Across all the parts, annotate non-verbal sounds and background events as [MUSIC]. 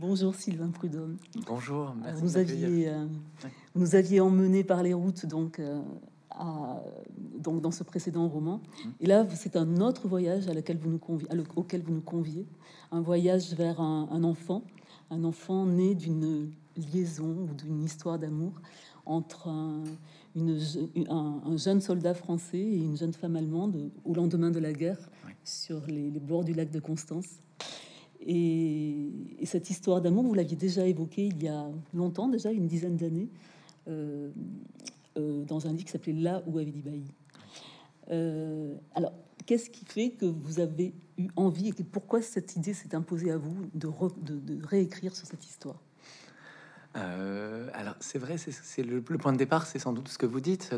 Bonjour Sylvain Prudhomme. Bonjour. Merci vous aviez, euh, nous aviez emmené par les routes donc, euh, à, donc dans ce précédent roman. Mmh. Et là, c'est un autre voyage à laquelle vous nous conviez, auquel vous nous conviez, un voyage vers un, enfant, un enfant né d'une liaison ou d'une histoire d'amour entre un, une, un, jeune soldat français et une jeune femme allemande au lendemain de la guerre sur les, les bords du lac de Constance. Et, cette histoire d'amour, vous l'aviez déjà évoquée il y a longtemps, déjà une dizaine d'années, euh, euh, dans un livre qui s'appelait Là où avait dit Bailly. Euh, alors, qu'est-ce qui fait que vous avez eu envie et pourquoi cette idée s'est imposée à vous de, réécrire sur cette histoire? Alors c'est vrai, c'est le, point de départ, c'est sans doute ce que vous dites.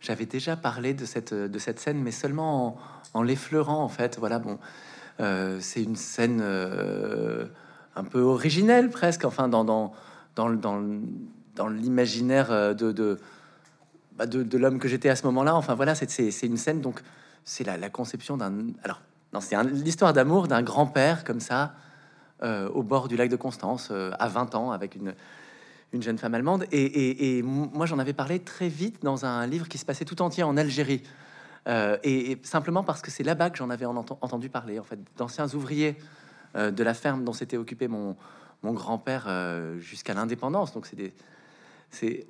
J'avais déjà parlé de cette, de cette scène, mais seulement en, en l'effleurant en fait. Voilà, bon, c'est une scène euh, un peu originelle presque, enfin dans, l'imaginaire euh, de, de, l'homme que j'étais à ce moment-là. Enfin voilà, c'est une scène, donc c'est la, conception d'un... Alors, non, c'est l'histoire d'amour d'un grand-père comme ça, au bord du lac de Constance, à 20 ans, avec une, une jeune femme allemande. Et moi, j'en avais parlé très vite dans un livre qui se passait tout entier en Algérie. Euh, et, simplement parce que c'est là-bas que j'en avais entendu parler, en fait, d'anciens ouvriers euh, de la ferme dont s'était occupé mon, grand-père euh, jusqu'à l'indépendance. Donc,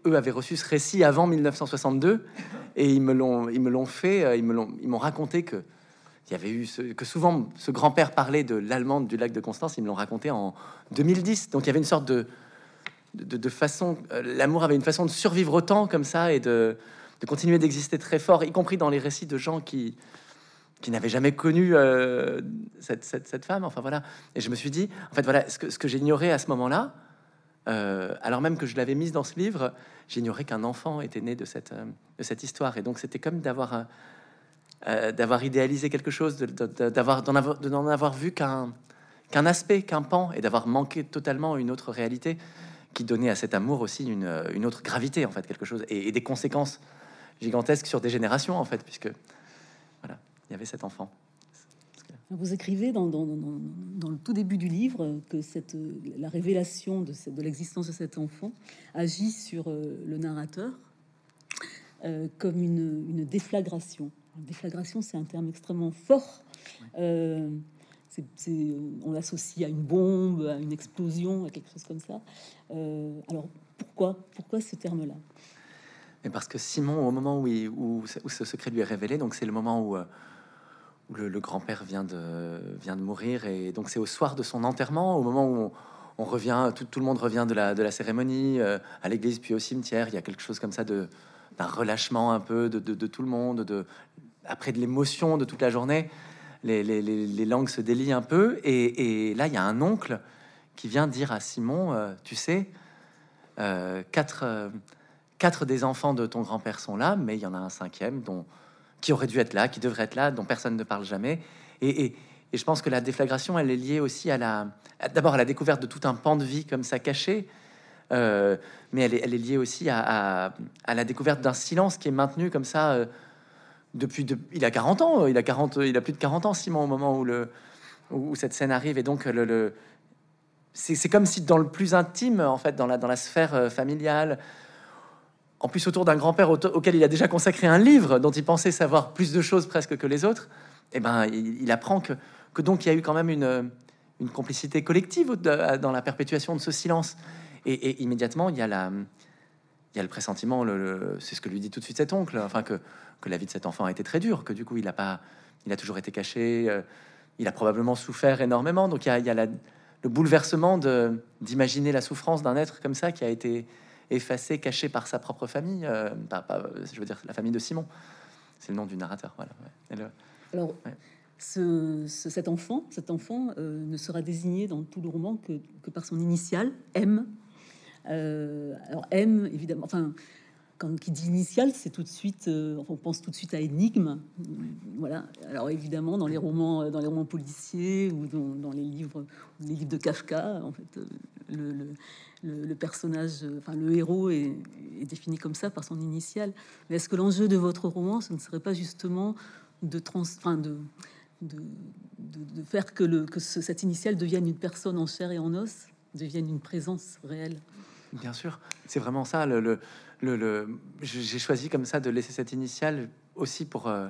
eux avaient reçu ce récit avant 1962 et ils me l'ont, fait, ils m'ont raconté que y avait eu que souvent ce grand-père parlait de l'allemande du lac de Constance. Ils me l'ont raconté en 2010. Donc, il y avait une sorte de de, façon, l'amour avait une façon de survivre autant comme ça et de de continuer d'exister très fort, y compris dans les récits de gens qui, qui n'avaient jamais connu euh, cette, cette, femme. Enfin voilà. Et je me suis dit, en fait, voilà, ce que, j'ignorais à ce moment-là, euh, alors même que je l'avais mise dans ce livre, j'ignorais qu'un enfant était né de cette, euh, de cette histoire. Et donc c'était comme d'avoir d'avoir idéalisé quelque chose, d'avoir d'en avoir, vu qu'un qu'un aspect, qu'un pan, et d'avoir manqué totalement une autre réalité qui donnait à cet amour aussi une, une autre gravité, en fait, quelque chose, et des conséquences gigantesque sur des générations, en fait, puisque voilà, il y avait cet enfant. Vous écrivez dans, dans, le tout début du livre que cette, la révélation de, de l'existence de cet enfant agit sur euh, le narrateur euh, comme une, une, déflagration. Déflagration, c'est un terme extrêmement fort. Euh, on l'associe à une bombe, à une explosion, à quelque chose comme ça. alors pourquoi, pourquoi ce terme-là? Mais parce que Simon, au moment où, ce secret lui est révélé, donc c'est le moment où, euh, le, grand-père vient de, vient de mourir, et donc c'est au soir de son enterrement, au moment où on, revient, tout, le monde revient de la, cérémonie, euh, à l'église puis au cimetière, il y a quelque chose comme ça de d'un relâchement un peu de, tout le monde, de, après de l'émotion de toute la journée, les, langues se délient un peu, et, et, là il y a un oncle qui vient dire à Simon, euh, tu sais, quatre quatre des enfants de ton grand-père sont là, mais il y en a un cinquième dont qui aurait dû être là, qui devrait être là, dont personne ne parle jamais. Et, je pense que la déflagration, elle est liée aussi à la, d'abord à la découverte de tout un pan de vie comme ça caché, euh, mais elle est, liée aussi à, la découverte d'un silence qui est maintenu comme ça euh, depuis. il a 40 ans, il a 40, il a plus de 40 ans, Simon, au moment où le où cette scène arrive, et donc le, le c'est comme si dans le plus intime, en fait, dans la, dans la sphère euh, familiale, en plus autour d'un grand-père auquel il a déjà consacré un livre dont il pensait savoir plus de choses presque que les autres, eh ben, il, apprend que, donc il y a eu quand même une, une complicité collective dans la perpétuation de ce silence. Et, immédiatement, il y a, la, il y a le pressentiment, c'est ce que lui dit tout de suite cet oncle, enfin que, la vie de cet enfant a été très dure, que du coup il a pas, toujours été caché, euh, il a probablement souffert énormément. Donc il y a, le bouleversement d'imaginer la souffrance d'un être comme ça qui a été effacé, caché par sa propre famille, euh, je veux dire la famille de Simon. C'est le nom du narrateur. Voilà. Alors, ce, cet enfant, cet enfant euh, ne sera désigné dans tout le roman que, que par son initiale M. Euh, alors M, évidemment, enfin quand qui dit initial, c'est tout de suite, euh, on pense tout de suite à énigme. Voilà. Alors évidemment, dans les romans, dans les romans policiers ou dans, les livres, les livres de Kafka, en fait, euh, le, personnage, enfin le héros est, défini comme ça par son initial. Mais est-ce que l'enjeu de votre roman, ce ne serait pas justement de faire que, cette initiale devienne une personne en chair et en os devienne une présence réelle? Bien sûr, c'est vraiment ça. Le, le, le, j'ai choisi comme ça de laisser cette initiale aussi pour, euh,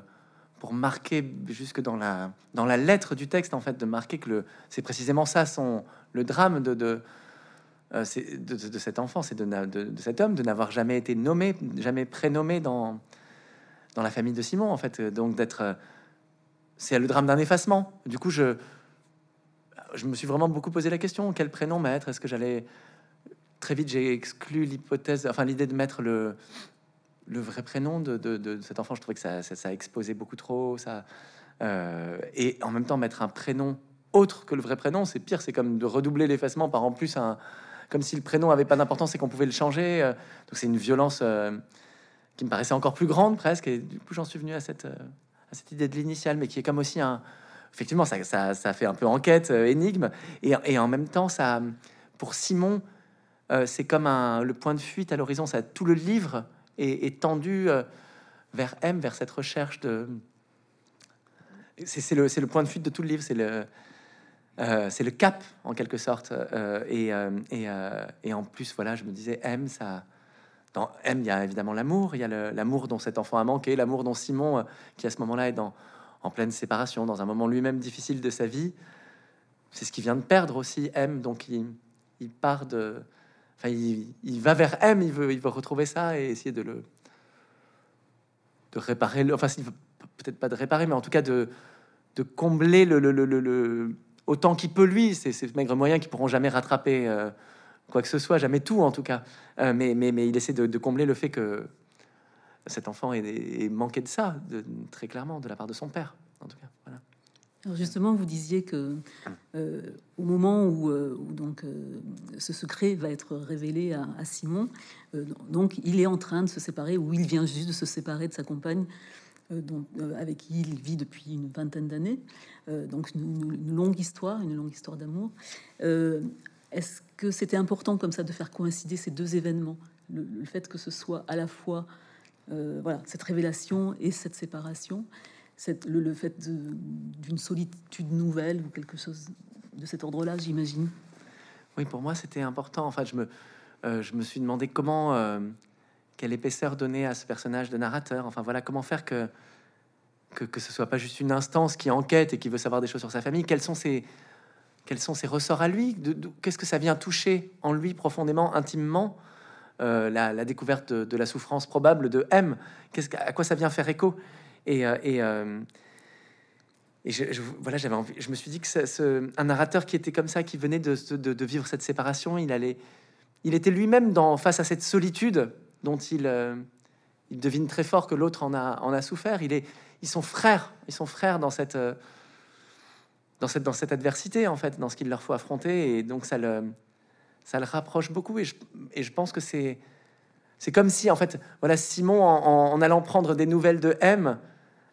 marquer jusque dans la, lettre du texte, en fait, de marquer que c'est précisément ça, son, le drame de, euh, de, cet enfant, c'est de, cet homme, de n'avoir jamais été nommé, jamais prénommé dans, la famille de Simon, en fait. Donc d'être... Euh, c'est le drame d'un effacement. Du coup, je, me suis vraiment beaucoup posé la question, quel prénom mettre? Est-ce que j'allais très vite, j'ai exclu l'hypothèse, enfin l'idée de mettre le, vrai prénom de, cet enfant. Je trouvais que ça, ça, exposait beaucoup trop. Ça, euh, et en même temps, mettre un prénom autre que le vrai prénom, c'est pire. C'est comme de redoubler l'effacement par en plus un, comme si le prénom avait pas d'importance et qu'on pouvait le changer. Euh. donc c'est une violence euh, qui me paraissait encore plus grande presque. Et du coup, j'en suis venu à cette, à cette idée de l'initial, mais qui est comme aussi un, effectivement, ça, ça, ça fait un peu enquête, énigme, et, et en même temps, ça, pour Simon euh, c'est comme un, le point de fuite à l'horizon. Ça, tout le livre est, tendu euh, vers M, vers cette recherche de. C'est le, le, point de fuite de tout le livre. C'est le, euh, c'est le cap en quelque sorte. Et, et, et, en plus, voilà, je me disais M, ça. Dans M, il y a évidemment l'amour. Il y a l'amour dont cet enfant a manqué, l'amour dont Simon, qui à ce moment-là est dans, en pleine séparation, dans un moment lui-même difficile de sa vie. C'est ce qu'il vient de perdre aussi, M. Donc il, il part de, il, va vers M, il veut, il veut retrouver ça et essayer de le de réparer. Le, enfin, peut-être pas de réparer, mais en tout cas de, de combler le, le, le, autant qu'il peut lui. C'est ces maigres moyens qui pourront jamais rattraper euh, quoi que ce soit, jamais tout en tout cas. Euh, mais, il essaie de, combler le fait que cet enfant est, manqué de ça, très clairement, de la part de son père, en tout cas. Voilà. Alors justement, vous disiez que euh, au moment où, donc ce secret va être révélé à, Simon, donc il est en train de se séparer, ou il vient juste de se séparer de sa compagne, avec qui il vit depuis une vingtaine d'années. Donc une, longue histoire, une longue histoire d'amour. Est-ce que c'était important comme ça de faire coïncider ces deux événements, le, fait que ce soit à la fois voilà cette révélation et cette séparation? le, fait d'une solitude nouvelle ou quelque chose de cet ordre-là, j'imagine? Oui, pour moi, c'était important. En je me, euh, je me suis demandé comment, euh, quelle épaisseur donner à ce personnage de narrateur. Enfin, voilà, comment faire que, que, que ce soit pas juste une instance qui enquête et qui veut savoir des choses sur sa famille. Quels sont ses, quels sont ses ressorts à lui Qu'est-ce que ça vient toucher en lui profondément, intimement euh, la, découverte de, de, la souffrance probable de M. Qu'est-ce à quoi ça vient faire écho et, euh, et, euh, et je, voilà, j'avais envie, je me suis dit que ce, un narrateur qui était comme ça, qui venait de, de, vivre cette séparation, il allait, il était lui-même dans face à cette solitude dont il, il devine très fort que l'autre en a, en a souffert. Il est, ils sont frères, ils sont frères dans cette, dans cette, dans cette adversité en fait, dans ce qu'il leur faut affronter, et donc ça le, ça le rapproche beaucoup. Et je, et je pense que c'est, c'est comme si en fait, voilà, Simon en, allant prendre des nouvelles de M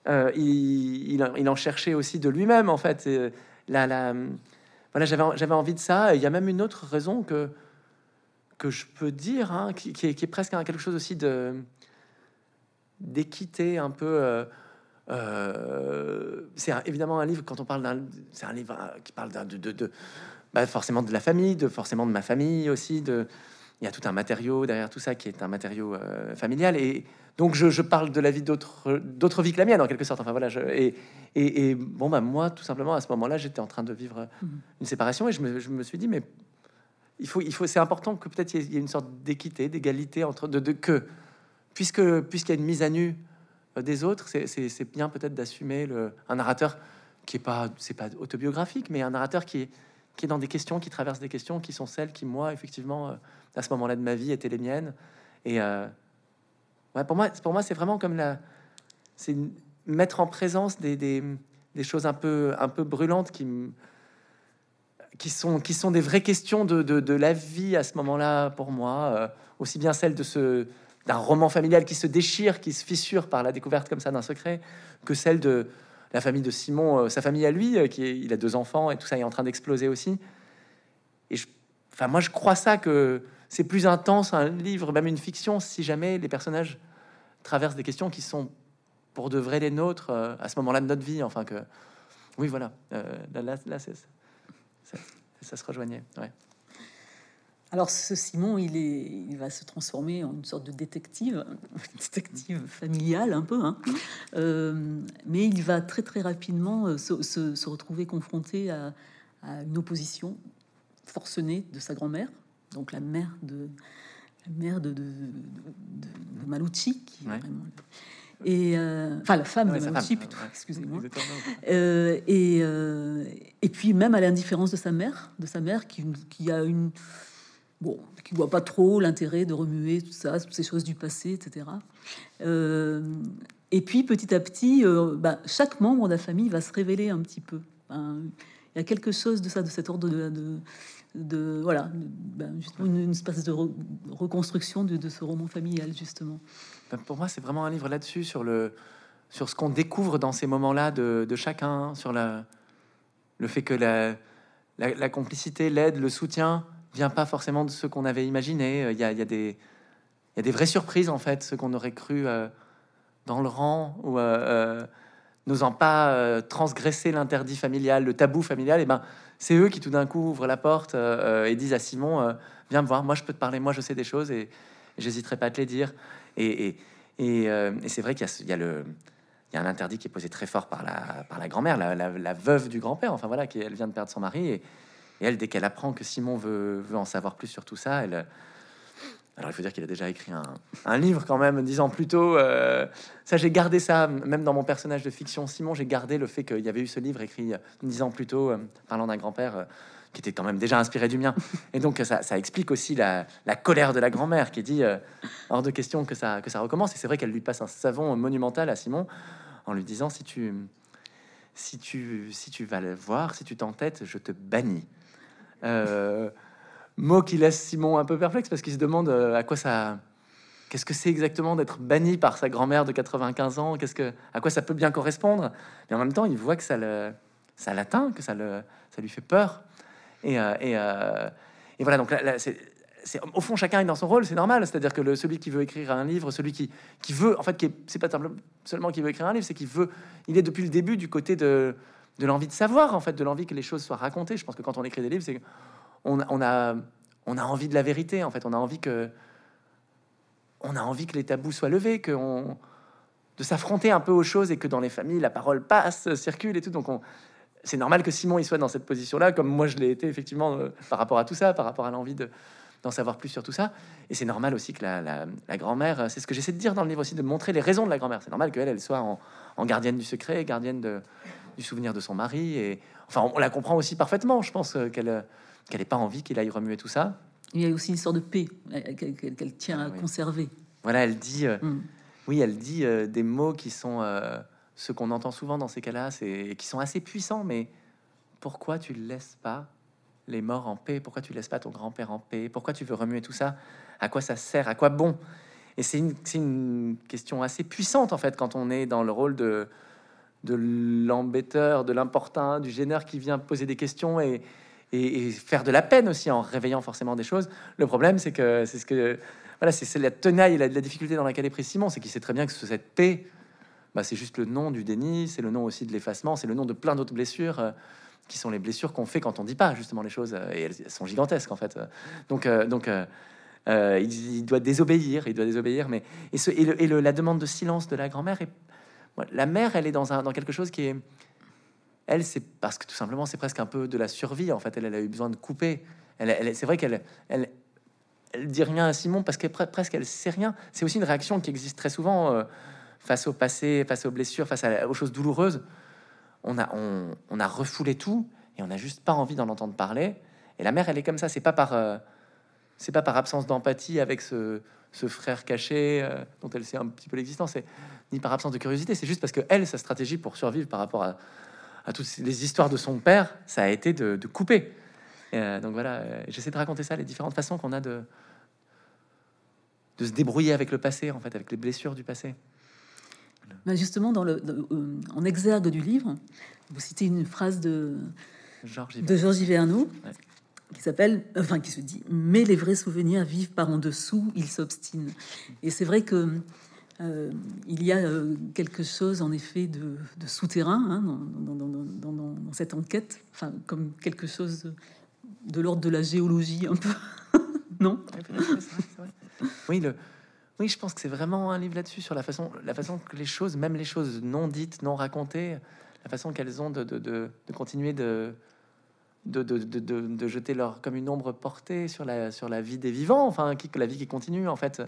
euh, il, en cherchait aussi de lui-même, en fait. La, la, voilà, j'avais envie de ça. Il y a même une autre raison que, que je peux dire, hein, qui, est, presque quelque chose aussi de d'équité un peu. Euh, euh, c'est évidemment un livre quand on parle d'un, c'est un livre qui parle de, de, de bah, forcément de la famille, de forcément de ma famille aussi, de il y a tout un matériau derrière tout ça qui est un matériau familial et donc je, parle de la vie d'autres d'autres vies que la mienne en quelque sorte. Enfin voilà. Je, et, et, bon bah moi tout simplement à ce moment-là j'étais en train de vivre mhm. une séparation et je me, je me, suis dit mais il faut il faut c'est important que peut-être il y ait une sorte d'équité, d'égalité entre de, de, que puisque puisqu'il y a une mise à nu euh, des autres, c'est bien peut-être d'assumer un narrateur qui est pas pas autobiographique mais un narrateur qui est qui est dans des questions, qui traverse des questions qui sont celles qui moi effectivement euh, à ce moment-là de ma vie étaient les miennes. Et euh, pour moi, pour moi, c'est vraiment comme la, c'est mettre en présence des, des, choses un peu, un peu brûlantes qui, qui sont, qui sont des vraies questions de, de, la vie à ce moment-là pour moi, euh, aussi bien celle de ce d'un roman familial qui se déchire, qui se fissure par la découverte comme ça d'un secret, que celle de la famille de Simon, euh, sa famille à lui, euh, qui est, il a deux enfants et tout ça est en train d'exploser aussi. Et je, enfin, moi, je crois ça que c'est plus intense un livre, même une fiction, si jamais les personnages traversent des questions qui sont pour de vrai les nôtres euh, à ce moment-là de notre vie. Enfin que, oui, voilà, là, là, là ça, se rejoignait. Ouais. Alors ce Simon, il, est, il va se transformer en une sorte de détective, [LAUGHS] détective familial un peu, hein. euh, mais il va très très rapidement euh, se, se, retrouver confronté à, à, une opposition forcenée de sa grand-mère, donc la mère de la mère de, de, de, de Malucci, qui est vraiment et euh, enfin la femme de Malucci plutôt, excusez-moi. Euh, et, et puis même à l'indifférence de sa mère, de sa mère qui, qui a une bon, qui voit pas trop l'intérêt de remuer tout ça, toutes ces choses du passé, etc. Euh, et puis petit à petit, euh, bah, chaque membre de la famille va se révéler un petit peu. il y a quelque chose de ça, de cet ordre de, voilà, ben, une, une, espèce de reconstruction de, ce roman familial justement. Ben, pour moi, c'est vraiment un livre là-dessus sur le sur ce qu'on découvre dans ces moments-là de, chacun, sur le fait que la complicité, l'aide, le soutien vient pas forcément de ce qu'on avait imaginé. Euh, il y a, des vraies surprises en fait, ce qu'on aurait cru euh, dans le rang ou euh, n'osant pas transgresser l'interdit familial, le tabou familial. Et ben c'est eux qui tout d'un coup ouvrent la porte et disent à Simon viens me voir, moi je peux te parler, moi je sais des choses et, j'hésiterai pas à te les dire. Et, et, et, c'est vrai qu'il y, a un interdit qui est posé très fort par la, grand-mère, la, veuve du grand-père, enfin voilà, qui elle vient de perdre son mari, et, et elle, dès qu'elle apprend que Simon veut, veut, en savoir plus sur tout ça, elle. Alors, il faut dire qu'il a déjà écrit un, un, livre quand même, dix ans plus tôt. Euh, ça, j'ai gardé ça, même dans mon personnage de fiction, Simon, j'ai gardé le fait qu'il y avait eu ce livre écrit dix ans plus tôt, euh, parlant d'un grand-père euh, qui était quand même déjà inspiré du mien. [LAUGHS] Et donc, ça, ça explique aussi la, la, colère de la grand-mère qui dit hors de question que ça, que ça recommence. Et c'est vrai qu'elle lui passe un savon monumental à Simon en lui disant si tu, si tu, si tu vas le voir, si tu t'entêtes, je te bannis. Euh, mot qui laisse Simon un peu perplexe parce qu'il se demande euh, à quoi ça. Qu'est-ce que c'est exactement d'être banni par sa grand-mère de 95 ans? Qu'est-ce que, à quoi ça peut bien correspondre? Mais en même temps, il voit que ça le, ça l'atteint, que ça le, ça lui fait peur. Et, euh, et, et voilà. Donc là, c'est, au fond, chacun est dans son rôle, c'est normal. C'est-à-dire que le, celui qui veut écrire un livre, celui qui, qui veut, en fait, qui c'est pas seulement qui veut écrire un livre, c'est qu'il veut, il est depuis le début du côté de, de l'envie de savoir, en fait, de l'envie que les choses soient racontées. Je pense que quand on écrit des livres, c'est on, on, a, on a envie de la vérité, en fait. On a envie que, on a envie que les tabous soient levés, que on, de s'affronter un peu aux choses et que dans les familles, la parole passe, circule et tout. Donc, c'est normal que Simon il soit dans cette position-là, comme moi je l'ai été effectivement euh, par rapport à tout ça, par rapport à l'envie de d'en savoir plus sur tout ça. Et c'est normal aussi que la, la, grand-mère, c'est ce que j'essaie de dire dans le livre aussi, de montrer les raisons de la grand-mère. C'est normal qu'elle, elle soit en, en, gardienne du secret, gardienne de, du souvenir de son mari. Et enfin, on, la comprend aussi parfaitement. Je pense euh, qu'elle euh, qu'elle n'ait pas envie qu'il aille remuer tout ça. Il y a aussi une sorte de paix euh, qu'elle tient à conserver. Voilà, elle dit, mm. oui, elle dit des mots qui sont ce qu'on entend souvent dans ces cas-là, c'est qui sont assez puissants. Mais pourquoi tu ne laisses pas les morts en paix? Pourquoi tu laisses pas ton grand-père en paix? Pourquoi tu veux remuer tout ça? À quoi ça sert? À quoi bon? Et c'est une, une, question assez puissante en fait quand on est dans le rôle de de l'embêteur, de l'important, du gêneur qui vient poser des questions et, faire de la peine aussi en réveillant forcément des choses. Le problème, c'est que c'est ce que voilà, c'est la tenaille et la, la, difficulté dans laquelle est pris Simon, c'est qu'il sait très bien que cette paix, bah, c'est juste le nom du déni, c'est le nom aussi de l'effacement, c'est le nom de plein d'autres blessures. Euh, qui sont les blessures qu'on fait quand on dit pas justement les choses euh, et elles, sont gigantesques en fait. Donc, euh, donc il, doit désobéir, il doit désobéir, mais et, ce, et le, la demande de silence de la grand-mère est la mère, elle est dans, un, dans quelque chose qui est... Elle, c'est parce que tout simplement, c'est presque un peu de la survie. En fait, elle, a eu besoin de couper. Elle, c'est vrai qu'elle elle, elle, dit rien à Simon parce qu'elle presque elle sait rien. C'est aussi une réaction qui existe très souvent euh, face au passé, face aux blessures, face aux choses douloureuses. On a, on, a refoulé tout et on n'a juste pas envie d'en entendre parler. Et la mère, elle est comme ça. C'est pas par, euh, c'est pas par absence d'empathie avec ce, ce frère caché euh, dont elle sait un petit peu l'existence, ni par absence de curiosité, c'est juste parce que elle, sa stratégie pour survivre par rapport à, toutes les histoires de son père, ça a été de, couper. Euh, donc voilà, euh, j'essaie de raconter ça, les différentes façons qu'on a de, de se débrouiller avec le passé, en fait, avec les blessures du passé. Bah, justement, dans le, en exergue du livre, vous citez une phrase de Georges de Georges Hiverneau, qui s'appelle, enfin qui se dit, mais les vrais souvenirs vivent par en dessous, ils s'obstinent. Et c'est vrai que euh, il y a euh, quelque chose en effet de, souterrain hein, dans, cette enquête, enfin comme quelque chose de l'ordre de la géologie un peu. [LAUGHS] non? Oui, le, oui, je pense que c'est vraiment un livre là-dessus, sur la façon, la façon que les choses, même les choses non dites, non racontées, la façon qu'elles ont de, de, continuer de, de, de, de, de, jeter leur comme une ombre portée sur la, sur la vie des vivants, enfin, qui, la vie qui continue, en fait.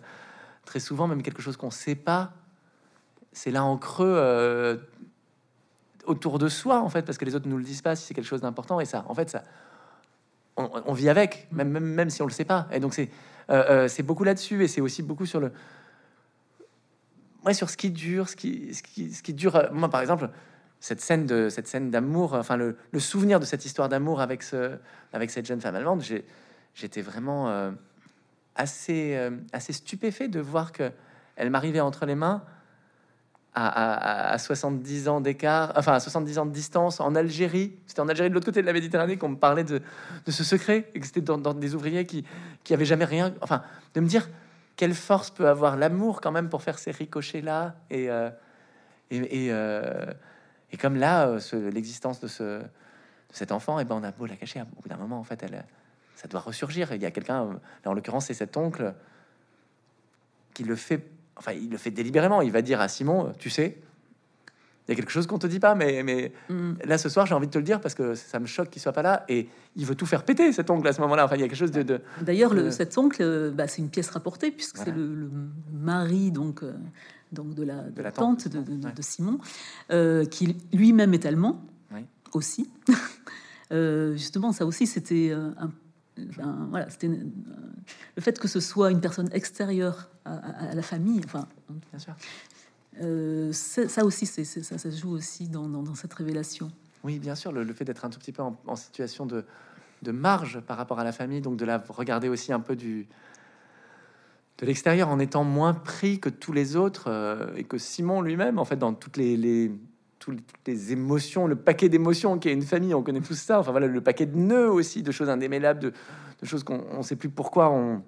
Très souvent, même quelque chose qu'on sait pas, c'est là en creux euh, autour de soi, en fait, parce que les autres nous le disent pas si c'est quelque chose d'important, et ça, en fait, ça, on, vit avec, même, même, même si on le sait pas. Et donc, c'est euh, euh, c'est beaucoup là-dessus et c'est aussi beaucoup sur le ouais, sur ce qui dure, ce qui, ce qui, ce qui dure. Moi, par exemple, cette scène de cette scène d'amour, enfin le, souvenir de cette histoire d'amour avec ce, avec cette jeune femme allemande, j'étais vraiment assez, assez stupéfait de voir que elle m'arrivait entre les mains à, 70 ans d'écart, enfin à 70 ans de distance en Algérie. C'était en Algérie de l'autre côté de la Méditerranée qu'on me parlait de, de ce secret et que c'était dans, des ouvriers qui, qui avaient jamais rien. Enfin, de me dire quelle force peut avoir l'amour quand même pour faire ces ricochets là euh, et, euh, et, comme là, euh, l'existence de, ce, de cet enfant, et eh ben on a beau la cacher, au bout d'un moment, en fait, elle, ça doit ressurgir. Il y a quelqu'un, en l'occurrence, c'est cet oncle qui le fait enfin, il le fait délibérément. Il va dire à Simon, tu sais, il y a quelque chose qu'on te dit pas, mais, mais mm. là ce soir j'ai envie de te le dire parce que ça me choque qu'il soit pas là et il veut tout faire péter cet oncle à ce moment-là. Enfin, il y a quelque chose de. D'ailleurs, le cet oncle, euh, bah, c'est une pièce rapportée puisque c'est le, mari donc euh, donc de la, de la tante, de, de, Simon, euh, qui lui-même est allemand aussi. [LAUGHS] justement, ça aussi c'était un voilà, c'était le fait que ce soit une personne extérieure à, la famille. Enfin, bien sûr. Euh, ça aussi, c'est ça, ça joue aussi dans, dans, cette révélation. Oui, bien sûr, le, fait d'être un tout petit peu en, situation de, de, marge par rapport à la famille, donc de la regarder aussi un peu du de l'extérieur en étant moins pris que tous les autres euh, et que Simon lui-même, en fait, dans toutes les, toutes les émotions, le paquet d'émotions qui est une famille, on connaît tout ça. Enfin voilà, le paquet de nœuds aussi, de choses indémêlables, de, choses qu'on ne sait plus pourquoi on,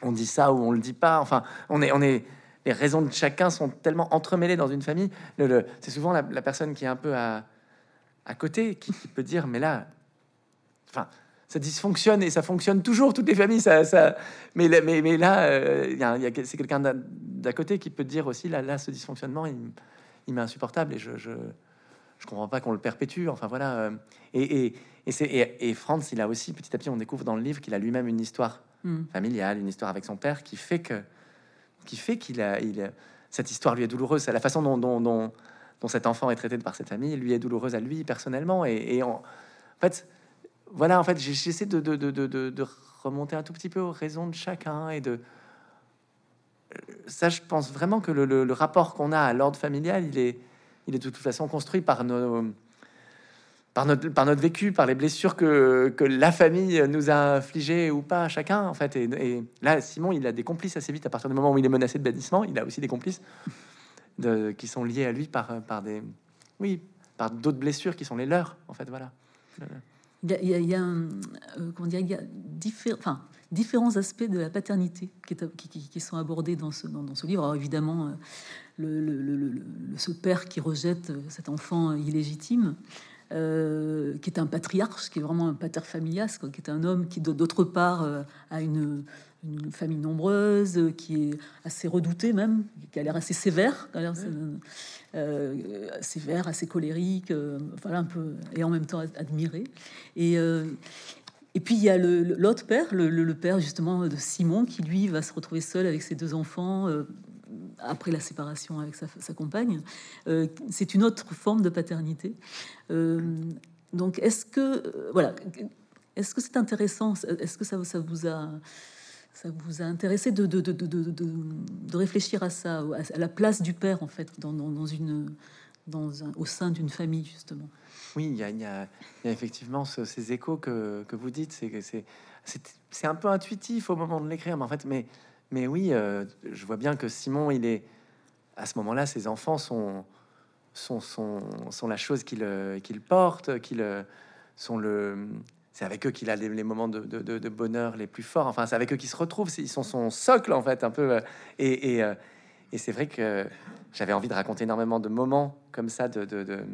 on dit ça ou on le dit pas. Enfin, on est, on est, les raisons de chacun sont tellement entremêlées dans une famille. Le, c'est souvent la, personne qui est un peu à, à côté qui, peut dire, mais là, enfin, ça dysfonctionne et ça fonctionne toujours. Toutes les familles, ça, ça mais, mais, mais là, euh, il y a, c'est quelqu'un d'à côté qui peut dire aussi, là, là, ce dysfonctionnement, il, il m'est insupportable et je, je, je comprends pas qu'on le perpétue. Enfin voilà. Euh, et, et, et, c'est, et, Franz, il a aussi petit à petit, on découvre dans le livre qu'il a lui-même une histoire hmm. familiale, une histoire avec son père qui fait que, qui fait qu'il a, il, cette histoire lui est douloureuse. C'est la façon dont, dont, dont, cet enfant est traité par cette famille, lui est douloureuse à lui personnellement. Et, en, fait, voilà, en fait, j'essaie de, de, remonter un tout petit peu aux raisons de chacun et de ça, je pense vraiment que le, rapport qu'on a à l'ordre familial, il est, il est de toute façon construit par nos par notre, par notre vécu, par les blessures que, la famille nous a infligées ou pas, chacun, en fait. Et, là, Simon, il a des complices assez vite. À partir du moment où il est menacé de bannissement, il a aussi des complices qui sont liés à lui par, par des... Oui, par d'autres blessures qui sont les leurs, en fait, voilà. Il y a, il y a, un, euh, comment dire, il y a différents, enfin, différents aspects de la paternité qui, qui, qui, sont abordés dans ce, dans, dans ce livre. Alors évidemment, euh, le, le, le, ce père qui rejette cet enfant illégitime, euh, qui est un patriarche, qui est vraiment un pater familias, qui est un homme qui, d'autre part, euh, a une, une, famille nombreuse, qui est assez redouté même, qui a l'air assez sévère, euh, sévère, assez colérique, voilà un peu, et en même temps admiré. Et, et puis il y a l'autre père, le, père justement de Simon, qui lui va se retrouver seul avec ses deux enfants après la séparation avec sa, compagne. Euh, c'est une autre forme de paternité. Euh, donc, est-ce que, euh, voilà, est-ce que c'est intéressant? Est-ce que ça, vous a ça vous a intéressé de, de, de, de, réfléchir à ça, à la place du père en fait dans, dans, une, dans un, au sein d'une famille justement? Oui, il y a, il y a, effectivement ces échos que, que vous dites. C'est c'est un peu intuitif au moment de l'écrire, mais en fait, mais mais oui, euh, je vois bien que Simon, il est à ce moment-là, ses enfants sont sont, sont, sont la chose qu'il qu'il porte, qu'il sont le. C'est avec eux qu'il a les, moments de, bonheur les plus forts. Enfin, c'est avec eux qu'il se retrouve. Ils sont son socle en fait, un peu. Euh, euh, et c'est vrai que j'avais envie de raconter énormément de moments comme ça, de,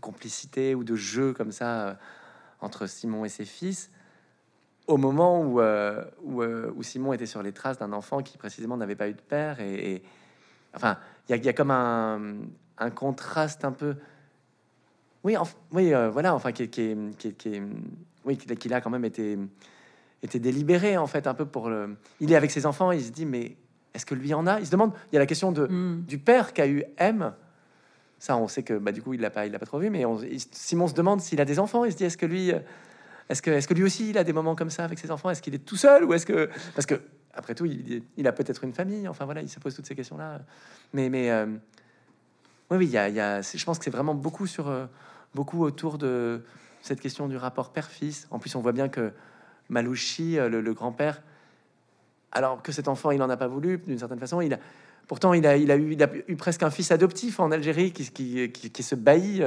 complicité ou de jeu comme ça entre Simon et ses fils au moment où, euh, euh, Simon était sur les traces d'un enfant qui précisément n'avait pas eu de père. Et, enfin, il y, a comme un, contraste un peu. Oui, oui, euh, voilà, enfin, qui, qui, qui, qui oui, qu'il a quand même été, été délibéré en fait un peu pour le. Il est avec ses enfants, il se dit mais est-ce que lui en a? Il se demande. Il y a la question de mm. du père qu'a eu M. Ça, on sait que bah, du coup, il l'a pas, il l'a pas trop vu. Mais on, Simon se demande s'il a des enfants. Il se dit est-ce que lui est-ce que, est que lui aussi, il a des moments comme ça avec ses enfants? Est-ce qu'il est tout seul ou est-ce que parce que après tout, il, il a peut-être une famille. Enfin voilà, il se pose toutes ces questions-là. Mais mais euh, oui, oui, il y a, il y a je pense que c'est vraiment beaucoup sur euh, beaucoup autour de cette question du rapport père-fils. En plus, on voit bien que Malouchi, euh, le, grand-père, alors que cet enfant, il n'en a pas voulu d'une certaine façon, il a pourtant il a, il a, eu, il a eu presque un fils adoptif en Algérie qui, qui, qui, se baillit,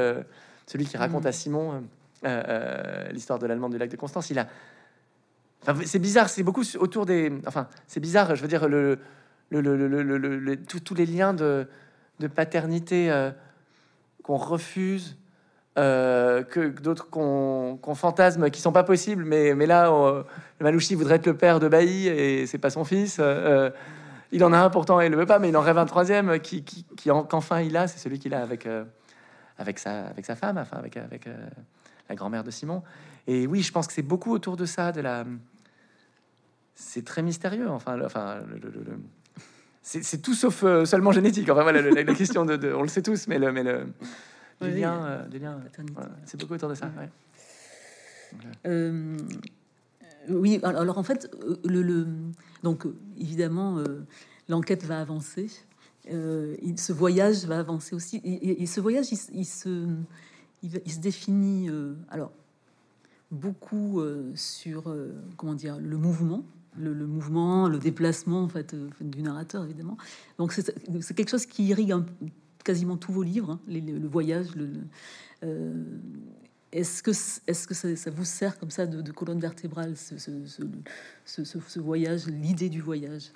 celui qui raconte mmh. à Simon euh, euh, l'histoire de l'allemand du lac de Constance. Il a, enfin, c'est bizarre, c'est beaucoup autour des, enfin, c'est bizarre. Je veux dire le, le, le, tous les liens de, de paternité euh, qu'on refuse. Que d'autres qu'on fantasme qui sont pas possibles, mais, là, le Malouchi voudrait être le père de Bailly et c'est pas son fils. il en a un pourtant et il le veut pas, mais il en rêve un troisième qui, qui, qu'enfin il a, c'est celui qu'il a avec, avec, sa, avec sa femme, enfin avec, avec la grand-mère de Simon. Et oui, je pense que c'est beaucoup autour de ça, de la. C'est très mystérieux. Enfin, enfin, le, c'est tout sauf euh, seulement génétique. Enfin voilà, la, question de, on le sait tous, mais le, mais le du lien, euh, lien c'est beaucoup autour de ça. Euh, oui, alors en fait, le, donc évidemment, l'enquête va avancer. ce voyage va avancer aussi. Et, ce voyage, il se, il, se définit euh, alors beaucoup euh, sur euh, comment dire le mouvement, le, mouvement, le déplacement en fait du narrateur évidemment. Donc c'est quelque chose qui irrigue quasiment tous vos livres, hein, le voyage. Le, est-ce que, est-ce que ça, vous sert comme ça de, colonne vertébrale, ce, voyage, l'idée du voyage?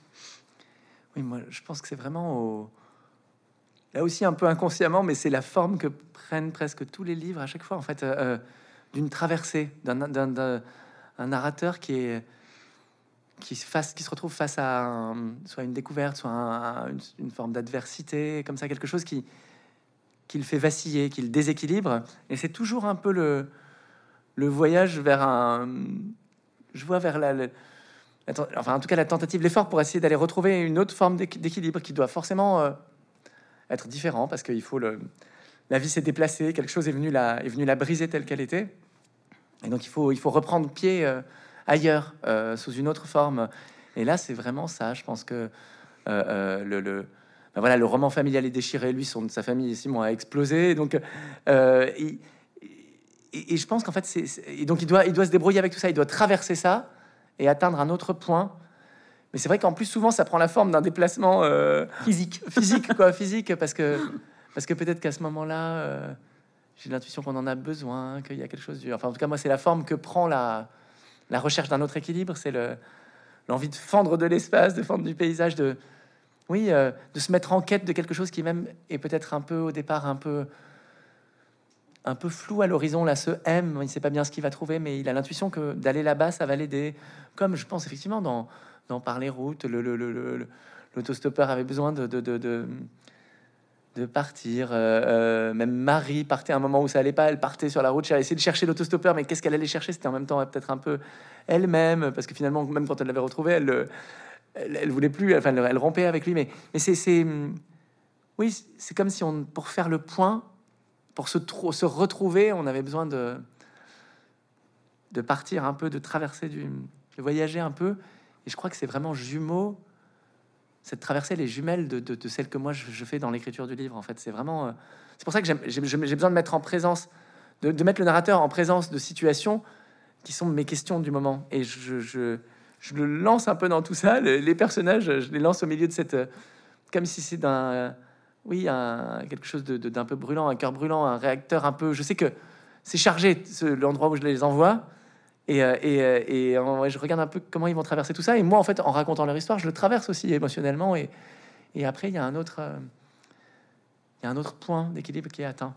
Oui, moi je pense que c'est vraiment là aussi un peu inconsciemment, mais c'est la forme que prennent presque tous les livres à chaque fois, en fait, euh, euh, d'une traversée, d'un narrateur qui est qui se, retrouve face à soit une découverte, soit une, forme d'adversité, comme ça, quelque chose qui, qui le fait vaciller, qui le déséquilibre. Et c'est toujours un peu le, voyage vers un... Je vois vers la, enfin, en tout cas, la tentative, l'effort pour essayer d'aller retrouver une autre forme d'équilibre qui doit forcément euh, être différent parce qu'il faut. La vie s'est déplacée, quelque chose est venu la, est venu la briser telle qu'elle était. Et donc il faut, il faut reprendre pied euh, ailleurs, euh, sous une autre forme. Et là, c'est vraiment ça. Je pense que euh, le, le ben voilà, le roman familial est déchiré. Lui, son, sa famille, Simon, a explosé. Donc, et, et, je pense qu'en fait, c'est, et donc il doit, il doit se débrouiller avec tout ça. Il doit traverser ça et atteindre un autre point mais c'est vrai qu'en plus, souvent, ça prend la forme d'un déplacement euh, physique. [LAUGHS] Physique, quoi, physique, parce que, parce que peut-être qu'à ce moment-là, euh, j'ai l'intuition qu'on en a besoin, qu'il y a quelque chose. Enfin, en tout cas, moi, c'est la forme que prend la, la recherche d'un autre équilibre. C'est le, l'envie de fendre de l'espace, de fendre du paysage, de. Oui, euh, de se mettre en quête de quelque chose qui, même, est peut-être un peu, au départ, un peu un peu flou à l'horizon là ce M il sait pas bien ce qu'il va trouver mais il a l'intuition que d'aller là-bas ça va l'aider comme je pense effectivement dans dans Par les routes, l'autostoppeur le, le, avait besoin de, de, de, de partir. Euh, euh, même Marie partait à un moment où ça allait pas, elle partait sur la route, elle essayait de chercher l'autostoppeur, mais qu'est-ce qu'elle allait chercher? C'était en même temps peut-être un peu elle-même, parce que finalement, même quand elle l'avait retrouvé, elle, elle, voulait plus, enfin, elle, rompait avec lui. Mais, mais c'est, oui, c'est comme si on, pour faire le point, pour se, se retrouver, on avait besoin de, de partir un peu, de traverser, du, de voyager un peu. Et je crois que c'est vraiment jumeau. Cette traversée, les jumelles de, celle que moi je, fais dans l'écriture du livre. En fait, c'est vraiment. Euh, c'est pour ça que j'ai besoin de mettre en présence, de, mettre le narrateur en présence de situations qui sont mes questions du moment. Et je le lance un peu dans tout ça. Les, personnages, je les lance au milieu de cette. Euh, comme si c'est d'un. Oui, un, quelque chose d'un peu brûlant, un cœur brûlant, un réacteur un peu. Je sais que c'est chargé, l'endroit où je les envoie. Et, euh, et, euh, et je regarde un peu comment ils vont traverser tout ça. Et moi, en fait, en racontant leur histoire, je le traverse aussi émotionnellement. Et, et après, il y a un autre, euh, il y a un autre point d'équilibre qui est atteint.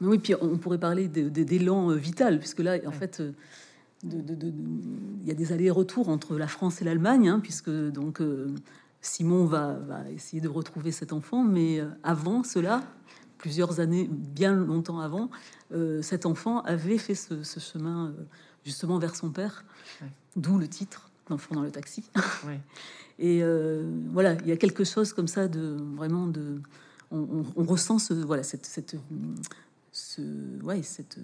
Oui, puis on pourrait parler d'élan vital, puisque là, en fait, il y a des allers-retours entre la France et l'Allemagne, hein, puisque donc Simon va, essayer de retrouver cet enfant, mais avant cela, plusieurs années, bien longtemps avant, cet enfant avait fait ce, chemin justement vers son père, d'où le titre, l'enfant dans le taxi. [LAUGHS] Et voilà, il y a quelque chose comme ça de vraiment de on, ressent ce, voilà, cette, cette, ce, ouais, cette,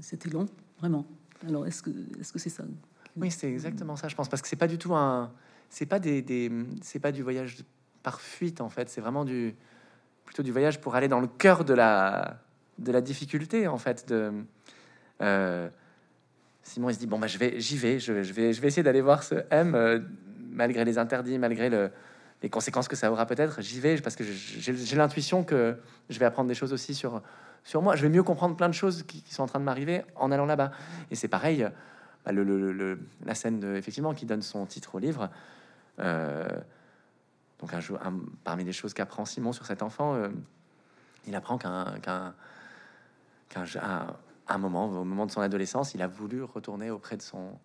cet élan, vraiment. Alors, est-ce que est-ce que c'est ça Oui, c'est exactement ça, je pense, parce que c'est pas du tout un, c'est pas des, des c'est pas du voyage par fuite en fait, c'est vraiment du plutôt du voyage pour aller dans le cœur de la de la difficulté en fait. De euh, Simon il se dit bon bah je vais j'y vais, je, vais je vais essayer d'aller voir ce M euh, malgré les interdits, malgré le les conséquences que ça aura peut-être, j'y vais parce que j'ai l'intuition que je vais apprendre des choses aussi sur, sur moi. Je vais mieux comprendre plein de choses qui, sont en train de m'arriver en allant là-bas. Et c'est pareil, bah, le, la scène de, effectivement qui donne son titre au livre. Euh, donc un, un, parmi les choses qu'apprend Simon sur cet enfant, euh, il apprend qu'un qu'un un moment, au moment de son adolescence, il a voulu retourner auprès de son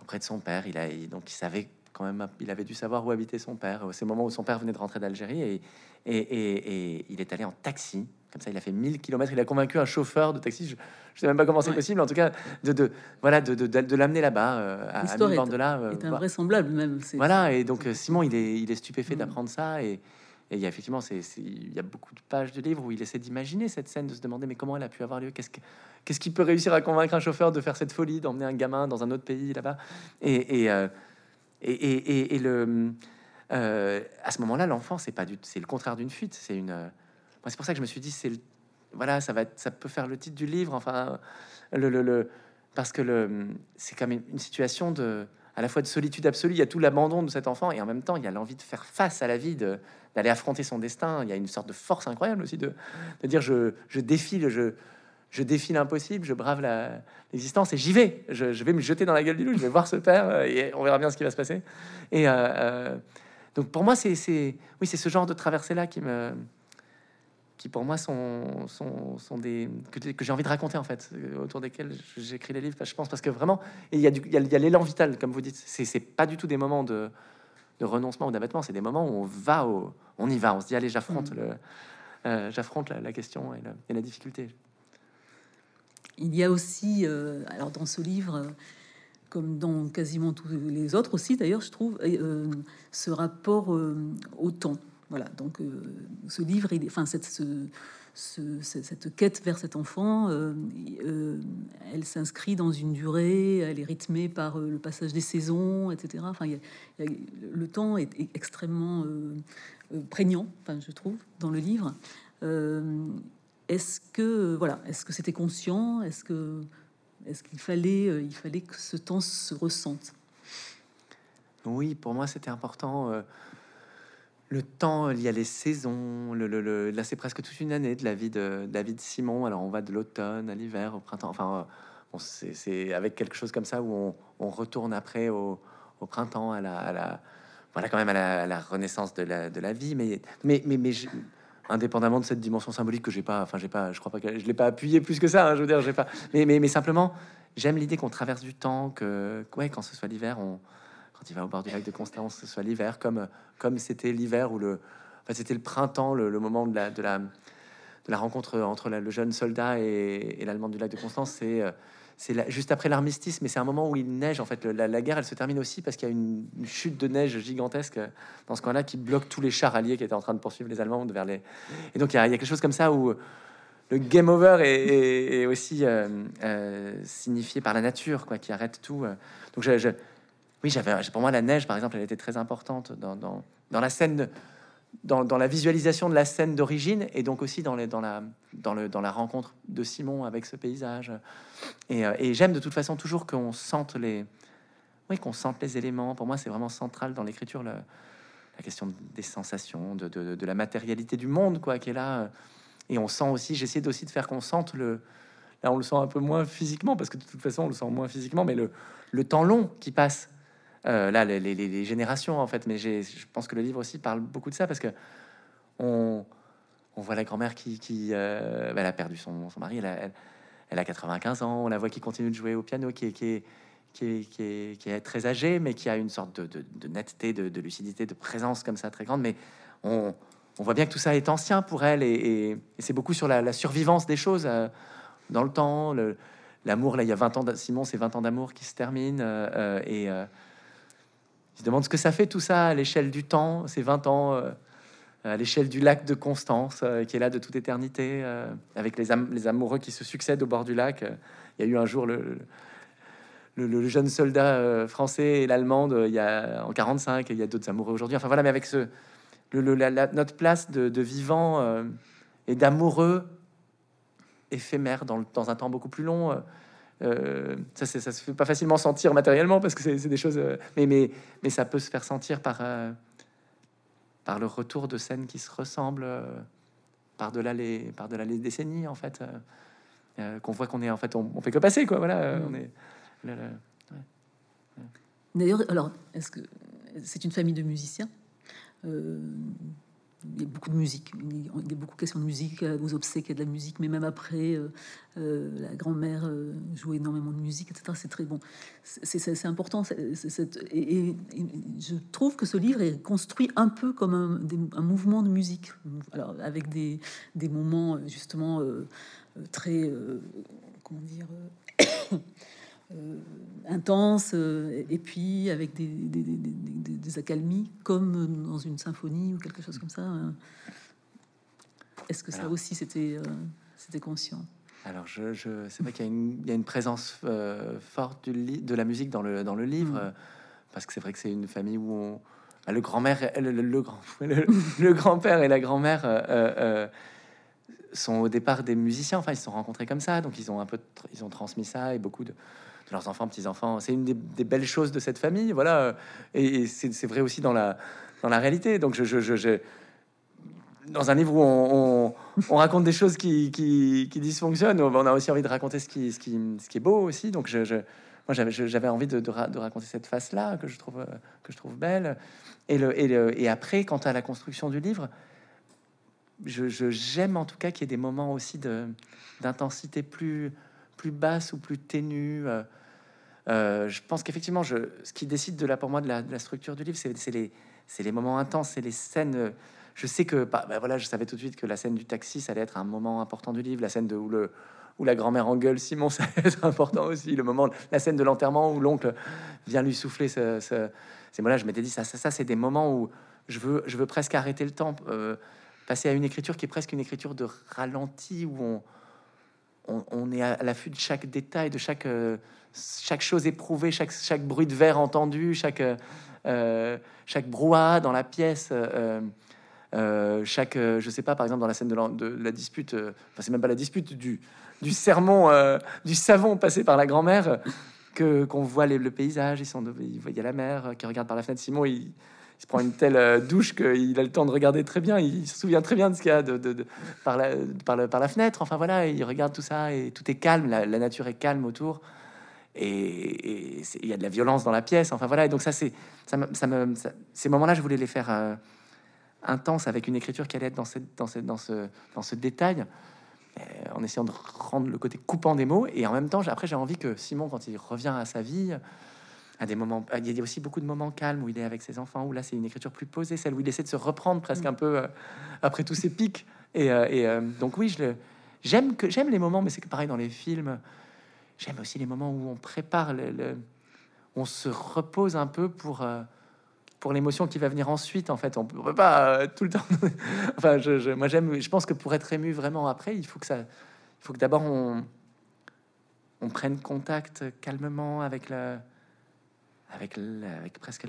auprès de son père. Il a donc il savait quand même, il avait dû savoir où habitait son père. C'est le moment où son père venait de rentrer d'Algérie et, il est allé en taxi. Comme ça, il a fait 1000 km. Il a convaincu un chauffeur de taxi. Je, sais même pas comment c'est possible. En tout cas, de, de voilà, de, de, de l'amener là-bas, euh, à, à de là. Euh, est invraisemblable même. Voilà. Et donc, euh, Simon, il est, il est stupéfait mm. d'apprendre ça. Et, et il y a effectivement, c'est, il y a beaucoup de pages de livres où il essaie d'imaginer cette scène, de se demander mais comment elle a pu avoir lieu, qu'est-ce, que, qu'est-ce qui peut réussir à convaincre un chauffeur de faire cette folie, d'emmener un gamin dans un autre pays là-bas? Et, et, et, le, euh, à ce moment-là, l'enfant, c'est pas du, c'est le contraire d'une fuite. C'est une. C'est pour ça que je me suis dit, c'est voilà, ça va, ça peut faire le titre du livre. Enfin, le, le, parce que le, c'est comme une, situation de, à la fois de solitude absolue. Il y a tout l'abandon de cet enfant et en même temps, il y a l'envie de faire face à la vie, d'aller affronter son destin. Il y a une sorte de force incroyable aussi de, de dire, je, je défile, je je défie l'impossible, je brave l'existence et j'y vais. Je, vais me jeter dans la gueule du loup, je vais voir ce père euh, et on verra bien ce qui va se passer. Et euh, euh, donc pour moi, c'est oui, c'est ce genre de traversée là qui me qui pour moi sont, sont, sont des que, j'ai envie de raconter en fait autour desquels j'écris les livres. Je pense parce que vraiment il y a il y a l'élan vital comme vous dites. C'est pas du tout des moments de, de renoncement ou d'abattement. C'est des moments où on va au, on y va. On se dit allez j'affronte mmh. le j'affronte la, question et, et la difficulté. Il y a aussi, euh, alors dans ce livre, comme dans quasiment tous les autres aussi d'ailleurs, je trouve, euh, ce rapport euh, au temps. Voilà, donc ce livre, enfin cette, cette quête vers cet enfant, elle s'inscrit dans une durée, elle est rythmée par le passage des saisons, etc. Enfin, le temps est, extrêmement prégnant, enfin, je trouve, dans le livre. Est-ce que voilà, est-ce que c'était conscient? Est-ce que est-ce qu'il fallait euh, il fallait que ce temps se ressente? Oui, pour moi c'était important. Le temps, il y a les saisons. Le, là, c'est presque toute une année de la vie de David Simon. Alors, on va de l'automne à l'hiver, au printemps. Enfin, euh, c'est avec quelque chose comme ça où on, retourne après au, printemps, à la, voilà, quand même à la, renaissance de la, vie. Mais, mais, mais, mais indépendamment de cette dimension symbolique que j'ai pas, enfin j'ai pas, je crois pas que je l'ai pas appuyé plus que ça. Hein, je veux dire, j'ai pas. Mais, mais, mais simplement, j'aime l'idée qu'on traverse du temps, que ouais, quand ce soit l'hiver, on, il va au bord du lac de Constance, ce soit l'hiver, comme comme c'était l'hiver ou le, enfin c'était le printemps, le, moment de la de la de la rencontre entre le jeune soldat et, l'allemand du lac de Constance, c'est euh, c'est juste après l'armistice, mais c'est un moment où il neige. En fait, la, guerre, elle se termine aussi parce qu'il y a une, chute de neige gigantesque dans ce coin-là qui bloque tous les chars alliés qui étaient en train de poursuivre les Allemands vers les. Et donc, il y a, quelque chose comme ça où le game over est, aussi euh, euh, signifié par la nature, quoi, qui arrête tout. Donc, je, oui, j'avais pour moi la neige, par exemple, elle était très importante dans, la scène dans, la visualisation de la scène d'origine et donc aussi dans, les, dans, la, dans, le, dans la rencontre de Simon avec ce paysage. Et, euh, j'aime de toute façon toujours qu'on sente les, oui, qu'on sente les éléments. Pour moi, c'est vraiment central dans l'écriture la, la question des sensations, de, la matérialité du monde, quoi, qui est là. Et on sent aussi, j'essaie aussi de faire qu'on sente le. Là, on le sent un peu moins physiquement parce que de toute façon, on le sent moins physiquement, mais le, le temps long qui passe euh, là, les, générations, en fait. Mais je pense que le livre aussi parle beaucoup de ça parce que on, voit la grand-mère qui, qui euh, bah, elle a perdu son, mari, elle a, elle, a, 95 ans, on la voit qui continue de jouer au piano, qui est, qui est, qui, est, qui est, très âgé, mais qui a une sorte de, de, netteté, de, lucidité, de présence comme ça très grande. Mais on, on, voit bien que tout ça est ancien pour elle, et, c'est beaucoup sur la, survivance des choses euh, dans le temps. L'amour, là, il y a 20 ans, Simon, c'est 20 ans d'amour qui se termine, et je demande ce que ça fait tout ça à l'échelle du temps, ces 20 ans à l'échelle du lac de Constance, qui est là de toute éternité, avec les, les, amoureux qui se succèdent au bord du lac. Il y a eu un jour le, jeune soldat euh, français et l'allemande il y a en 45 il y a d'autres amoureux aujourd'hui enfin voilà mais avec ce le, la, notre place de, vivant euh, et d'amoureux éphémère dans, dans un temps beaucoup plus long euh, ça, ça se fait pas facilement sentir matériellement parce que c'est des choses mais, mais, mais ça peut se faire sentir par par le retour de scènes qui se ressemblent par delà les par delà les décennies en fait qu'on voit qu'on est en fait on, fait que passer quoi voilà mm. on est D'ailleurs, alors, est-ce que c'est une famille de musiciens? Euh, il y a beaucoup de musique, il y a beaucoup de questions de musique, aux obsèques, il y a de la musique, mais même après, euh, euh, la grand-mère jouait énormément de musique, etc. C'est très bon. C'est important. et, je trouve que ce livre est construit un peu comme un, un mouvement de musique, alors avec des, des moments justement très, comment dire, euh, intense, euh, et puis avec des, des, accalmies, comme dans une symphonie ou quelque chose comme ça. Hein. Est-ce que ça aussi c'était euh, c'était conscient? Alors, je, je c'est vrai qu'il y, y, a une présence forte du de la musique dans le, dans le livre, mm. parce que c'est vrai que c'est une famille où on, ah, le grand-mère, le, le, grand, [LAUGHS] le, grand-père et la grand-mère sont au départ des musiciens. Enfin, ils se sont rencontrés comme ça, donc ils ont un peu, ils ont transmis ça et beaucoup de, leurs enfants, petits-enfants. C'est une des, belles choses de cette famille, voilà. Et, c'est vrai aussi dans la, dans la réalité. Donc, je, je, je, dans un livre où on, on, raconte des choses qui, qui, qui, dysfonctionnent, on a aussi envie de raconter ce qui, ce qui, ce qui est beau aussi. Donc, je, je moi, j'avais envie de, raconter cette face-là que je trouve que je trouve belle. Et, le, et, après, quant à la construction du livre, je j'aime en tout cas qu'il y ait des moments aussi d'intensité plus plus basse ou plus ténue. Euh, euh, je pense qu'effectivement, ce qui décide de là pour moi de la, structure du livre, c'est les, les moments intenses, c'est les scènes. Je sais que, bah, bah, voilà, je savais tout de suite que la scène du taxi, ça allait être un moment important du livre. La scène de où le la grand-mère engueule Simon, [LAUGHS] ça allait être important aussi. Le moment, la scène de l'enterrement où l'oncle vient lui souffler ce, ce ces mots-là. Je m'étais dit ça, ça, ça c'est des moments où je veux, je veux presque arrêter le temps, euh, passer à une écriture qui est presque une écriture de ralenti où on on, est à l'affût de chaque détail, de chaque, euh, chaque chose éprouvée, chaque, chaque bruit de verre entendu, chaque, euh, chaque brouhaha dans la pièce. Euh, chaque, je sais pas, par exemple, dans la scène de la, dispute, enfin, c'est même pas la dispute, du, du sermon, du savon passé par la grand-mère, que qu'on voit le paysage, ils sont, il y a la mer qui regarde par la fenêtre. Simon, il, il se prend une telle euh, douche qu'il a le temps de regarder très bien. Il se souvient très bien de ce qu'il y a de, par, la, fenêtre. Enfin voilà, il regarde tout ça et tout est calme. La, nature est calme autour. Et, il y a de la violence dans la pièce. Enfin voilà. Et donc ça, c'est ça, me, ces moments-là, je voulais les faire euh, intenses avec une écriture qui allait être dans, cette, dans, cette, dans, ce, dans ce détail. Euh, en essayant de rendre le côté coupant des mots et en même temps après j'ai envie que Simon quand il revient à sa vie à des moments. Il y a aussi beaucoup de moments calmes où il est avec ses enfants, où là c'est une écriture plus posée, celle où il essaie de se reprendre presque un peu euh, après tous ces pics. Et, euh, euh, donc oui, je j'aime que j'aime les moments, mais c'est que pareil dans les films. J'aime aussi les moments où on prépare, le, on se repose un peu pour pour l'émotion qui va venir ensuite. En fait, on peut, peut pas tout le temps. [LAUGHS] enfin, je, moi j'aime. Je pense que pour être ému vraiment après, il faut que ça, il faut que d'abord on on prenne contact calmement avec la avec, presque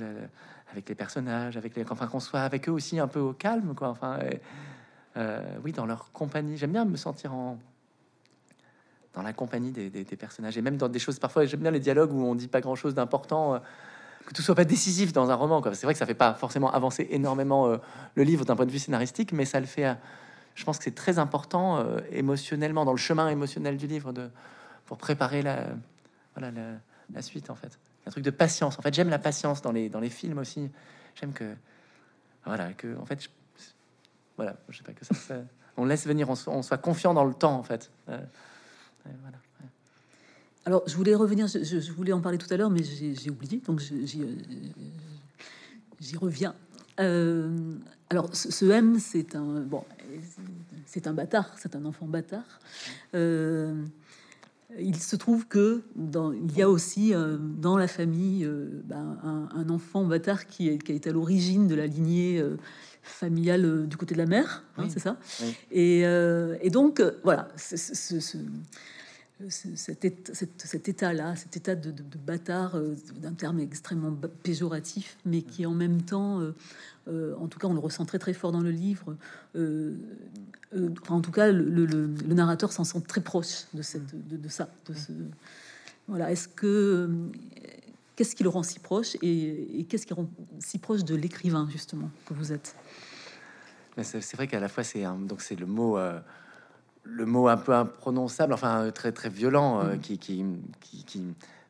avec les personnages, avec enfin qu'on soit avec eux aussi un peu au calme, quoi. Enfin, euh, oui, dans leur compagnie. J'aime bien me sentir en dans la compagnie des, personnages et même dans des choses. Parfois, j'aime bien les dialogues où on dit pas grand chose d'important. Euh, que tout soit pas décisif dans un roman. C'est vrai que ça fait pas forcément avancer énormément euh, le livre d'un point de vue scénaristique, mais ça le fait. je pense que c'est très important émotionnellement dans le chemin émotionnel du livre pour préparer la, la suite en fait un truc de patience. En fait, j'aime la patience dans les, dans les films aussi. J'aime que, voilà, que, en fait, voilà, je sais pas que ça, on laisse venir, on, soit confiant dans le temps, en fait. Euh, alors, je voulais revenir, je, voulais en parler tout à l'heure, mais j'ai oublié, donc j'y reviens. alors, ce, M, c'est un bon, c'est un bâtard, c'est un enfant bâtard. Il se trouve que dans, il y a aussi dans la famille ben, un, enfant bâtard qui, qui a été à l'origine de la lignée familiale euh, du côté de la mer, hein, c'est ça? Et, euh, et, donc, euh, voilà, ce, cet, état-là, cet état de, bâtard, d'un terme extrêmement péjoratif, mais qui en même temps, en tout cas, on le ressent très très fort dans le livre. en tout cas, le, narrateur s'en sent très proche de, ça. Voilà. Est-ce que qu'est-ce qui le rend si proche et, qu'est-ce qui rend si proche de l'écrivain justement que vous êtes? C'est vrai qu'à la fois c'est donc c'est le mot euh, le mot un peu imprononçable, enfin très très violent euh, mm. qui, qui, qui,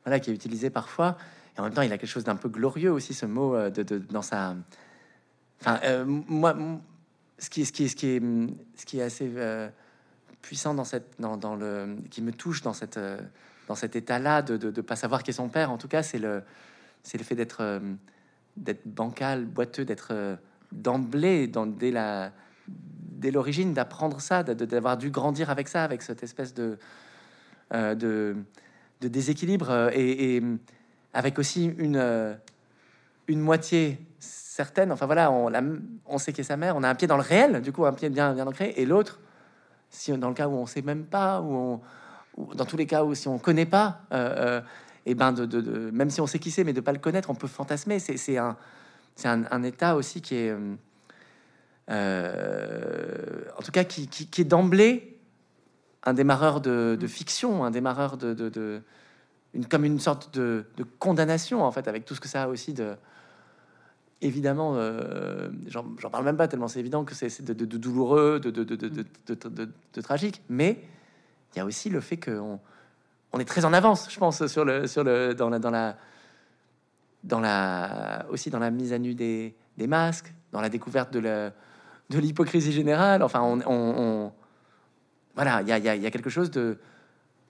voilà qui est utilisé parfois et en même temps il a quelque chose d'un peu glorieux aussi ce mot euh, de, dans sa enfin moi ce qui ce qui ce qui est ce qui est assez puissant dans cette dans, dans le qui me touche dans cette dans cet état-là de ne pas savoir qui est son père. En tout cas, c'est le, c'est le fait d'être euh, d'être bancal, boiteux, d'être euh, d'emblée, dès la dès l'origine, d'apprendre ça, d'avoir dû grandir avec ça, avec cette espèce de euh, de, déséquilibre et, et, avec aussi une une moitié certaine. Enfin voilà, on, sait qui est sa mère, on a un pied dans le réel, du coup un pied bien bien ancré, et l'autre, si dans le cas où on sait même pas, on dans tous les cas où si on connaît pas, et euh, euh, eh ben de, même si on sait qui c'est, mais de pas le connaître, on peut fantasmer. C'est un, un, état aussi qui est, euh, en tout cas, qui, est d'emblée un démarreur de, fiction, un démarreur de, une, comme une sorte de, condamnation en fait, avec tout ce que ça a aussi de évidemment, j'en parle même pas tellement c'est évident que c'est de, douloureux, de, tragique, mais il y a aussi le fait qu'on on est très en avance, je pense, sur le, sur le, dans la, dans la, dans la, aussi dans la mise à nu des, des masques, dans la découverte de la, de l'hypocrisie générale. Enfin, on, on, voilà, il y a, y a, quelque chose de,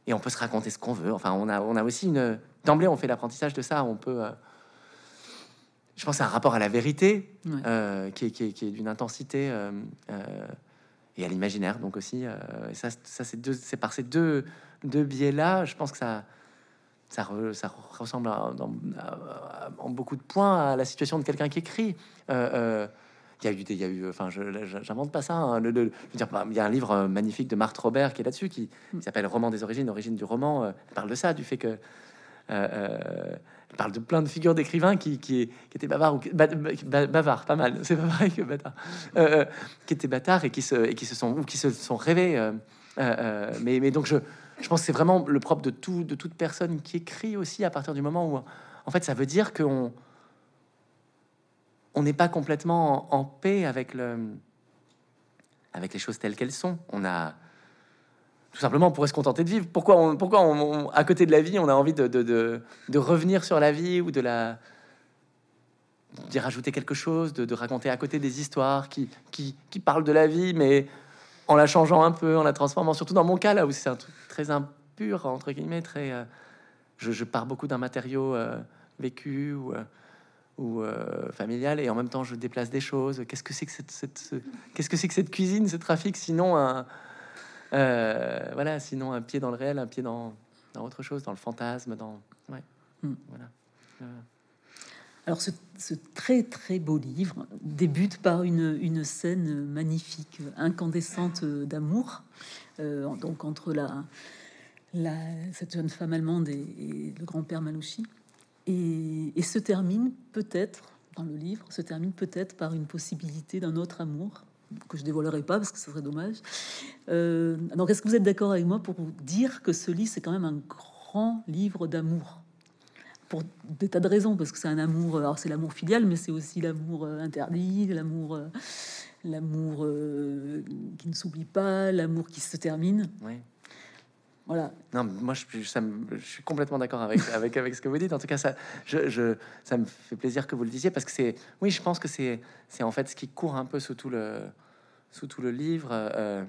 et on peut se raconter ce qu'on veut. Enfin, on a, on a aussi une, d'emblée, on fait l'apprentissage de ça. On peut, euh, je pense, à un rapport à la vérité euh, qui est, qui est, qui est d'une intensité. Euh, et à l'imaginaire. Donc aussi, ça, ça c'est deux, c'est par ces deux, deux biais-là, je pense que ça, ça, ça ressemble en beaucoup de points à la situation de quelqu'un qui écrit. Euh, euh, il y a eu, il y a eu, enfin, je j'invente pas ça. Hein, le, dire, il y a un livre magnifique de Marthe Robert qui est là-dessus, qui, qui s'appelle Roman des origines, origine du roman. parle de ça, du fait que elle parle de plein de figures d'écrivains qui, qui, étaient bavards, ou bavards, pas mal, [LAUGHS] c'est pas pareil que bâtard, euh, euh, qui étaient bâtards et qui se, et qui se sont, ou qui se sont rêvés. Euh, mais, mais donc je, je pense que c'est vraiment le propre de tout, de toute personne qui écrit aussi à partir du moment où, en fait, ça veut dire qu'on on n'est pas complètement en, paix avec le, avec les choses telles qu'elles sont. On a tout simplement on pourrait se contenter de vivre. Pourquoi, on, pourquoi à côté de la vie, on a envie de, de, revenir sur la vie ou de la d'y rajouter quelque chose, de, raconter à côté des histoires qui, qui, qui, parlent de la vie, mais en la changeant un peu, en la transformant. Surtout dans mon cas là où c'est un truc très impur entre guillemets, très. Euh, je, je, pars beaucoup d'un matériau euh, vécu ou euh, ou familial et en même temps je déplace des choses. Qu'est-ce que c'est que cette, cette qu'est-ce que c'est que cette cuisine, ce trafic, sinon un euh, voilà, sinon un pied dans le réel, un pied dans, dans autre chose, dans le fantasme, dans ouais, hmm. voilà. Euh. Alors ce, très très beau livre débute par une, une scène magnifique, incandescente d'amour, euh, donc entre la, la, cette jeune femme allemande et, le grand-père Manouchi, et, se termine peut-être dans le livre, se termine peut-être par une possibilité d'un autre amour que je dévoilerai pas parce que ce serait dommage. Euh, donc, est-ce que vous êtes d'accord avec moi pour dire que ce livre, c'est quand même un grand livre d'amour? Pour des tas de raisons, parce que c'est un amour, alors c'est l'amour filial, mais c'est aussi l'amour euh, interdit, l'amour, euh, l'amour qui ne s'oublie pas, l'amour qui se termine. Oui. Non, moi je, je suis complètement d'accord avec, [LAUGHS] avec, avec ce que vous dites. En tout cas, ça, je, je, ça me fait plaisir que vous le disiez parce que c'est, oui, je pense que c'est, c'est en fait ce qui court un peu sous tout le, sous tout le livre. Euh,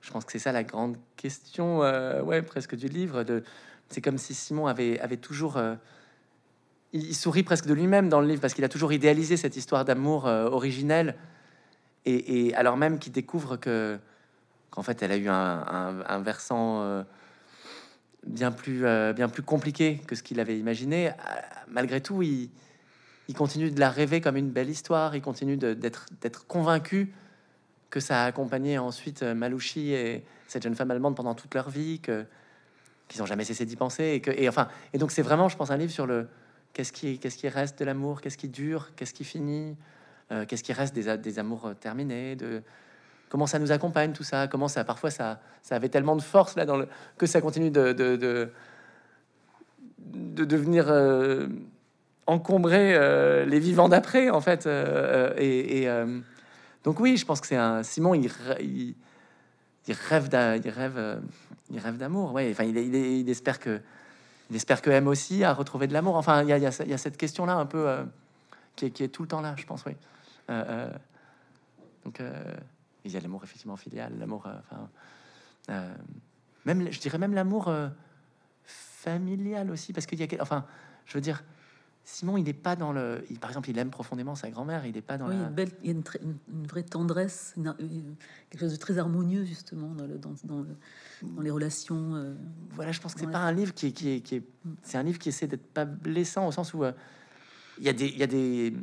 je pense que c'est ça la grande question, euh, ouais, presque du livre, de, c'est comme si Simon avait, avait toujours. il, sourit presque de lui-même dans le livre parce qu'il a toujours idéalisé cette histoire d'amour originelle. Et, et, alors même qu'il découvre que qu'en fait, elle a eu un, versant bien plus, bien plus compliqué que ce qu'il avait imaginé. Malgré tout, il, il continue de la rêver comme une belle histoire. Il continue d'être convaincu que ça a accompagné ensuite euh, Malouchi et cette jeune femme allemande pendant toute leur vie, qu'ils n'ont jamais cessé d'y penser. Et, enfin, et donc c'est vraiment, je pense, un livre sur le qu'est-ce qui, qui reste de l'amour, qu'est-ce qui dure, qu'est-ce qui finit, euh, qu'est-ce qui reste des, des amours euh, terminés, de comment ça nous accompagne tout ça, comment ça parfois ça, ça avait tellement de force là dans le que ça continue de, de, de, de devenir encombrer euh, les vivants d'après, en fait. Euh, euh, et, donc oui, je pense que c'est un Simon. Il, il, il rêve, il rêve, il rêve d'amour. Ouais, enfin, il, il, espère que, il espère que M aussi a retrouvé de l'amour. Enfin, il y a, il y a, cette question-là un peu qui est, qui, est, tout le temps là, je pense. Oui. donc il y a l'amour effectivement filial, l'amour. enfin, même, je dirais même l'amour familial aussi, parce qu'il y a, enfin, je veux dire Simon, il n'est pas dans le. par exemple, il aime profondément sa grand-mère. Il n'est pas dans oui, Belle, il y a une, vraie tendresse, quelque chose de très harmonieux justement dans, le, dans, dans, les relations. Euh, voilà, je pense que c'est pas un livre qui est, qui est, qui est c'est un livre qui essaie d'être pas blessant au sens où euh, il y a des, il y a des,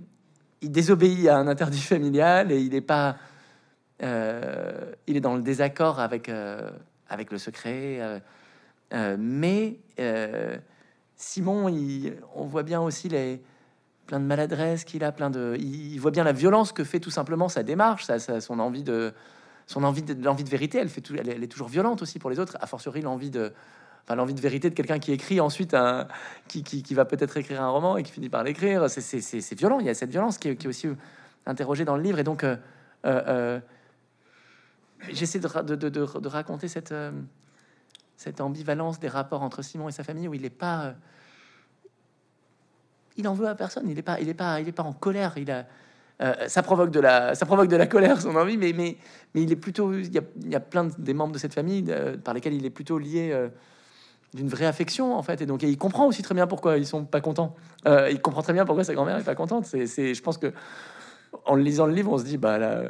il désobéit à un interdit familial et il n'est pas, euh, il est dans le désaccord avec avec le secret, mais Simon, on voit bien aussi les plein de maladresse qu'il a, plein de, il, voit bien la violence que fait tout simplement sa démarche, sa, son envie de, son envie de, l'envie de vérité. Elle fait, tout, elle, est toujours violente aussi pour les autres. A fortiori l'envie de, enfin l'envie de vérité de quelqu'un qui écrit ensuite un, qui, qui, va peut-être écrire un roman et qui finit par l'écrire. C'est violent. Il y a cette violence qui est, aussi interrogée dans le livre. Et donc, euh, euh, euh, j'essaie de, de, raconter cette cette ambivalence des rapports entre Simon et sa famille où il n'est pas euh, il en veut à personne il n'est pas pas pas en colère euh, ça provoque de la ça provoque de la colère son envie mais il est plutôt il y a, plein des membres de cette famille euh, par lesquels il est plutôt lié d'une vraie affection en fait et donc il comprend aussi très bien pourquoi ils sont pas contents. Il comprend très bien pourquoi sa grand-mère est pas contente je pense que en lisant le livre on se dit bah là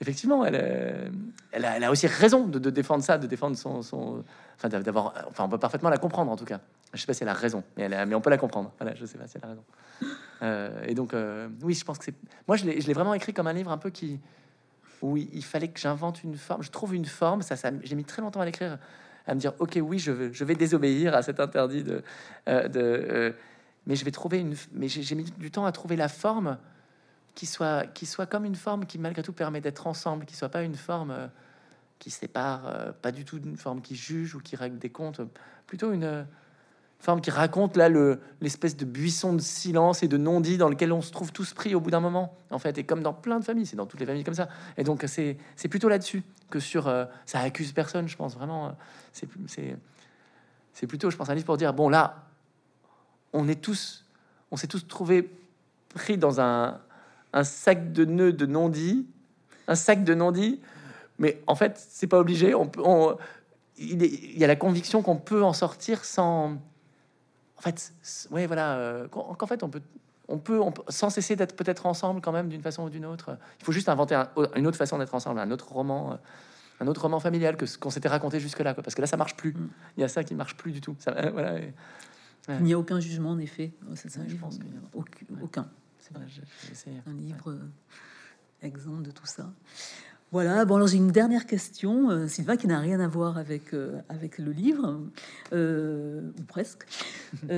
effectivement, elle, elle, a, aussi raison de, défendre ça, de défendre son, enfin d'avoir, enfin on peut parfaitement la comprendre en tout cas. Je sais pas si elle a raison, mais, on peut la comprendre. Voilà, je sais pas si elle a raison. Euh, et donc, euh, oui, je pense que c'est. Moi, je l'ai vraiment écrit comme un livre un peu qui, où il, fallait que j'invente une forme. Je trouve une forme. Ça, j'ai mis très longtemps à l'écrire, à me dire, ok, oui, je, veux, je vais désobéir à cet interdit de, euh, de mais je vais trouver une. Mais j'ai mis du temps à trouver la forme qui soit, qui soit comme une forme qui malgré tout permet d'être ensemble, qui soit pas une forme euh, qui sépare, euh, pas du tout une forme qui juge ou qui règle des comptes, plutôt une forme qui raconte là le l'espèce de buisson de silence et de non-dit dans lequel on se trouve tous pris au bout d'un moment, en fait, et comme dans plein de familles, c'est dans toutes les familles comme ça. Et donc c'est plutôt là-dessus que sur euh, ça accuse personne, je pense vraiment. c'est c'est plutôt, je pense, un livre pour dire bon là, on est tous, on s'est tous trouvé pris dans un un sac de nœuds de non-dit, un sac de non-dit, mais en fait, c'est pas obligé. On peut, il, y a la conviction qu'on peut en sortir sans. En fait, ouais, voilà, euh, qu'en fait, on peut, on peut, sans cesser d'être peut-être ensemble quand même d'une façon ou d'une autre. Il faut juste inventer une autre façon d'être ensemble, un autre roman, un autre roman familial que ce qu'on s'était raconté jusque-là, parce que là, ça marche plus. Mm. Il y a ça qui marche plus du tout. Ça, voilà. Il n'y a aucun jugement en effet. Ça, je pense. Aucun. aucun. Un livre euh, exempt de tout ça. Voilà, bon alors j'ai une dernière question, euh, Sylvain, qui n'a rien à voir avec, euh, avec le livre, ou presque. [LAUGHS]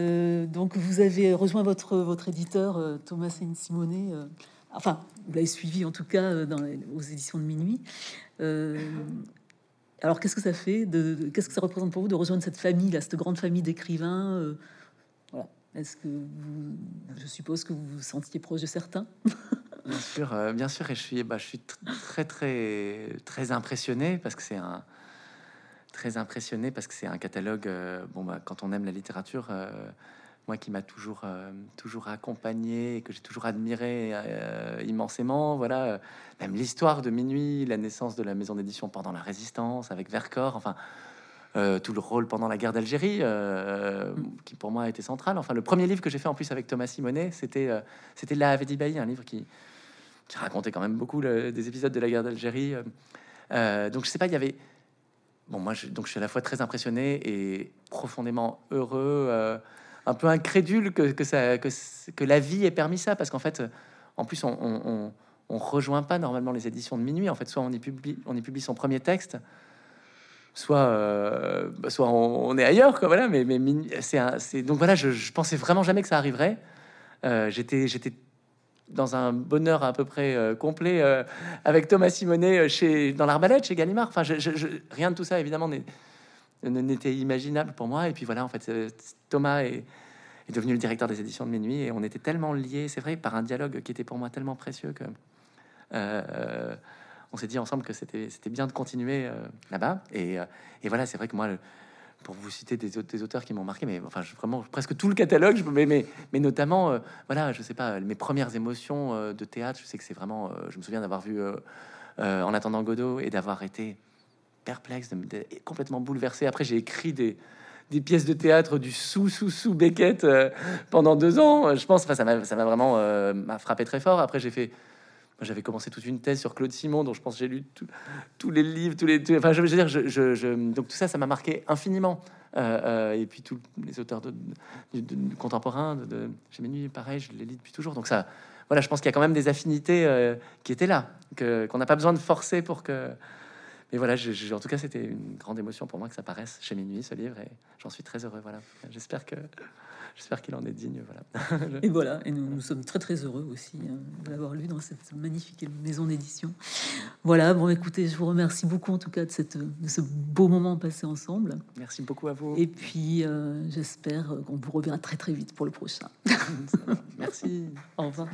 donc vous avez rejoint votre, votre éditeur Thomas Simonet, enfin, vous l'avez suivi en tout cas dans aux éditions de minuit. alors qu'est-ce que ça fait, de, qu'est-ce que ça représente pour vous de rejoindre cette famille, là, cette grande famille d'écrivains est-ce que vous, je suppose que vous vous sentiez proche de certains? Bien sûr, euh, bien sûr, et je suis, bah, je suis très, très, très impressionné parce que c'est un très impressionné parce que c'est un catalogue. Euh, bon, bah, quand on aime la littérature, euh, moi qui m'a toujours, toujours accompagné et que j'ai toujours admiré immensément, voilà, même l'histoire de minuit, la naissance de la maison d'édition pendant la Résistance avec Vercors, enfin euh, tout le rôle pendant la guerre d'Algérie, euh, qui pour moi a été central. Enfin, le premier livre que j'ai fait en plus avec Thomas Simonet, c'était euh, c'était La un livre qui, qui racontait quand même beaucoup des épisodes de la guerre d'Algérie. donc je sais pas, il y avait bon moi je, donc je suis à la fois très impressionné et profondément heureux, un peu incrédule que, que ça que, que la vie ait permis ça parce qu'en fait en plus on, on, on, rejoint pas normalement les éditions de minuit. En fait, soit on y publie on y publie son premier texte soit, euh, bah, soit on, est ailleurs, quoi. Voilà, mais, mais c'est donc voilà, je, pensais vraiment jamais que ça arriverait. Euh, j'étais, dans un bonheur à peu près euh, complet avec Thomas Simonet chez dans l'arbalète chez Gallimard. Enfin, rien de tout ça évidemment n'était imaginable pour moi. Et puis voilà, en fait, Thomas est, est, devenu le directeur des éditions de Minuit et on était tellement liés, c'est vrai, par un dialogue qui était pour moi tellement précieux que on s'est dit ensemble que c'était bien de continuer euh, là-bas. Euh, et, voilà, c'est vrai que moi, pour vous citer des, des auteurs qui m'ont marqué, mais enfin, vraiment presque tout le catalogue, je, mais, mais, mais notamment, euh, voilà, je sais pas, mes premières émotions de théâtre, je sais que c'est vraiment, je me souviens d'avoir vu En attendant Godot et d'avoir été perplexe, complètement bouleversé. Après, j'ai écrit des, des pièces de théâtre du sous sous sous Beckett pendant deux ans. Je pense, enfin, ça m'a vraiment m'a frappé très fort. Après, j'ai fait j'avais commencé toute une thèse sur Claude Simon, dont je pense j'ai lu tous les livres, tous les. enfin, je veux dire, je, donc tout ça, ça m'a marqué infiniment. Euh, euh, et puis tous les auteurs de, contemporains de, de chez Ménuit, pareil, je les lis depuis toujours. Donc ça, voilà, je pense qu'il y a quand même des affinités euh, qui étaient là, qu'on n'a pas besoin de forcer pour que. Mais voilà, en tout cas, c'était une grande émotion pour moi que ça paraisse chez Minuit, ce livre, et j'en suis très heureux. Voilà, j'espère que J'espère qu'il en est digne. Voilà. et voilà, et nous, nous, sommes très très heureux aussi hein, de l'avoir lu dans cette magnifique maison d'édition. Voilà, bon, écoutez, je vous remercie beaucoup en tout cas de, cette, de ce beau moment passé ensemble. Merci beaucoup à vous. Et puis, euh, j'espère qu'on vous revient très très vite pour le prochain. Merci. [LAUGHS] Au revoir.